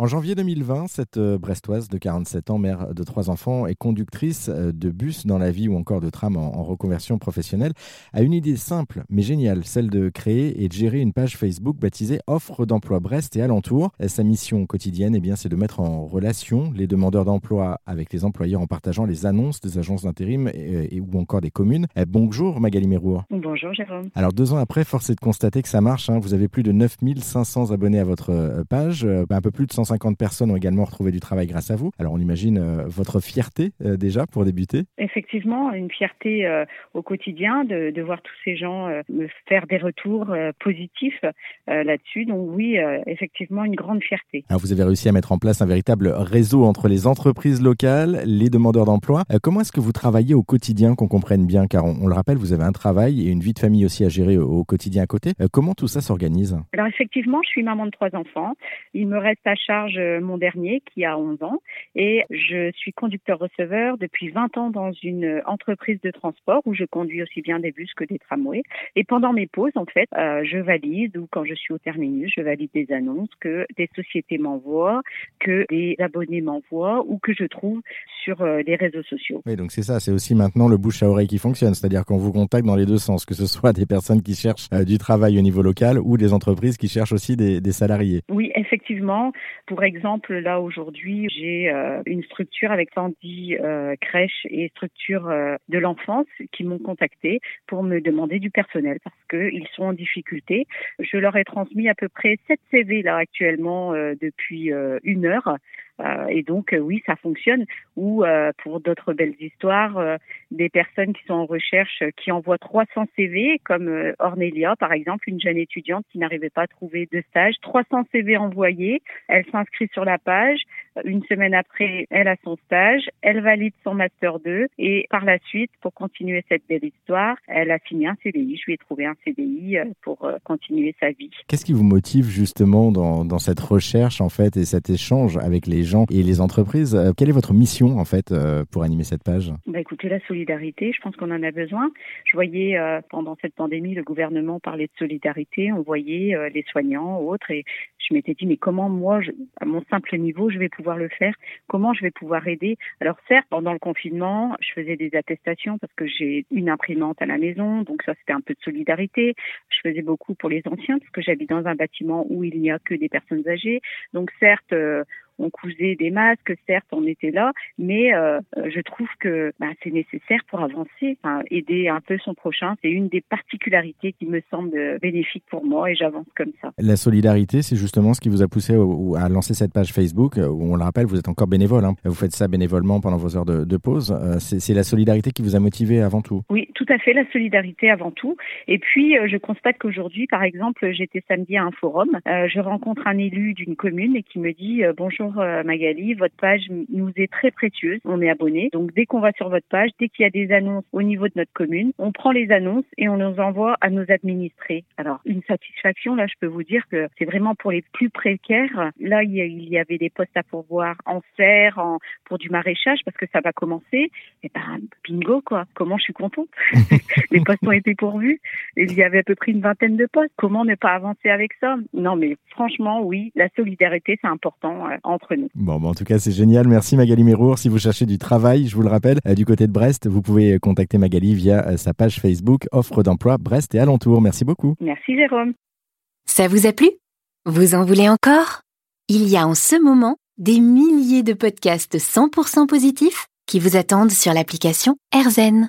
En janvier 2020, cette euh, Brestoise de 47 ans, mère de trois enfants et conductrice euh, de bus dans la vie ou encore de tram en, reconversion professionnelle, a une idée simple mais géniale, celle de créer et de gérer une page Facebook baptisée Offre d'emploi Brest et alentour. Sa mission quotidienne, eh bien, c'est de mettre en relation les demandeurs d'emploi avec les employeurs en partageant les annonces des agences d'intérim et, ou encore des communes. Bonjour Magali Mérour. Bonjour Jérôme. Alors deux ans après, force est de constater que ça marche. Hein. Vous avez plus de 9500 abonnés à votre euh, page, un peu plus de 150 personnes ont également retrouvé du travail grâce à vous. Alors on imagine euh, votre fierté euh, déjà pour débuter. Effectivement, une fierté euh, au quotidien de, de, voir tous ces gens me faire des retours positifs là-dessus. Donc oui, effectivement, une grande fierté. Alors vous avez réussi à mettre en place un véritable réseau entre les entreprises locales, les demandeurs d'emploi. comment est-ce que vous travaillez au quotidien, qu'on comprenne bien? Car on, le rappelle, vous avez un travail et une vie de famille aussi à gérer au, au quotidien à côté. comment tout ça s'organise? Alors effectivement, je suis maman de trois enfants. Il me reste à charge mon dernier qui a 11 ans et je suis conducteur-receveur depuis 20 ans dans une entreprise de transport où je conduis aussi bien des bus que des tramways. Et pendant mes pauses, en fait, euh, je valide ou quand je suis au terminus, je valide des annonces que des sociétés m'envoient, que des abonnés m'envoient ou que je trouve sur euh, les réseaux sociaux. Oui, donc c'est ça, c'est aussi maintenant le bouche à oreille qui fonctionne, c'est-à-dire qu'on vous contacte dans les deux sens, que ce soit des personnes qui cherchent euh, du travail au niveau local ou des entreprises qui cherchent aussi des, des salariés. Oui, effectivement. Pour exemple, là aujourd'hui, j'ai euh, une structure avec 110 euh, crèches et structures euh, de l'enfance qui m'ont contacté pour me demander du personnel parce qu'ils sont en difficulté. Je leur ai transmis à peu près 7 CV là actuellement depuis une heure euh, et donc, euh, oui, ça fonctionne. Ou euh, pour d'autres belles histoires, des personnes qui sont en recherche, qui envoient 300 CV, comme Ornelia, par exemple, une jeune étudiante qui n'arrivait pas à trouver de stage. 300 CV envoyés, elle s'inscrit sur la page. Une semaine après, elle a son stage, elle valide son master 2 et par la suite, pour continuer cette belle histoire, elle a signé un CDI. Je lui ai trouvé un CDI pour continuer sa vie. Qu'est-ce qui vous motive justement dans, dans cette recherche en fait et cet échange avec les gens et les entreprises? Euh, quelle est votre mission en fait euh, pour animer cette page? Bah, Écoutez, la solidarité, je pense qu'on en a besoin. Je voyais euh, pendant cette pandémie, le gouvernement parlait de solidarité, on voyait les soignants, autres, et je m'étais dit, mais comment moi, à mon simple niveau, je vais pouvoir le faire Comment je vais pouvoir aider? Alors certes, pendant le confinement, je faisais des attestations parce que j'ai une imprimante à la maison, donc ça c'était un peu de solidarité. Je faisais beaucoup pour les anciens parce que j'habite dans un bâtiment où il n'y a que des personnes âgées. Donc certes, on cousait des masques, certes, on était là, mais euh, je trouve que bah, c'est nécessaire pour avancer, aider un peu son prochain. C'est une des particularités qui me semble bénéfique pour moi et j'avance comme ça. La solidarité, c'est justement ce qui vous a poussé à lancer cette page Facebook, euh, où on le rappelle, vous êtes encore bénévole. Hein. Vous faites ça bénévolement pendant vos heures de, pause. Euh, c'est la solidarité qui vous a motivé avant tout. Oui, tout à fait, la solidarité avant tout. Et puis, je constate qu'aujourd'hui, par exemple, j'étais samedi à un forum, je rencontre un élu d'une commune et qui me dit bonjour euh, Magali, votre page nous est très précieuse. On est abonné. Donc dès qu'on va sur votre page, dès qu'il y a des annonces au niveau de notre commune, on prend les annonces et on les envoie à nos administrés. Alors une satisfaction, là, je peux vous dire que c'est vraiment pour les plus précaires. Là, il y avait des postes à pourvoir en serre, en, pour du maraîchage, parce que ça va commencer. Et ben, bingo, quoi. Comment je suis contente. les postes ont été pourvus. Il y avait à peu près une vingtaine de postes. Comment ne pas avancer avec ça? Non, mais franchement, oui, la solidarité, c'est important euh, entre nous. Bon, en tout cas, c'est génial. Merci Magali Mérour. Si vous cherchez du travail, je vous le rappelle, euh, du côté de Brest, vous pouvez contacter Magali via euh, sa page Facebook Offre d'emploi Brest et alentour. Merci beaucoup. Merci Jérôme. Ça vous a plu? Vous en voulez encore? Il y a en ce moment des milliers de podcasts 100% positifs qui vous attendent sur l'application AirZen.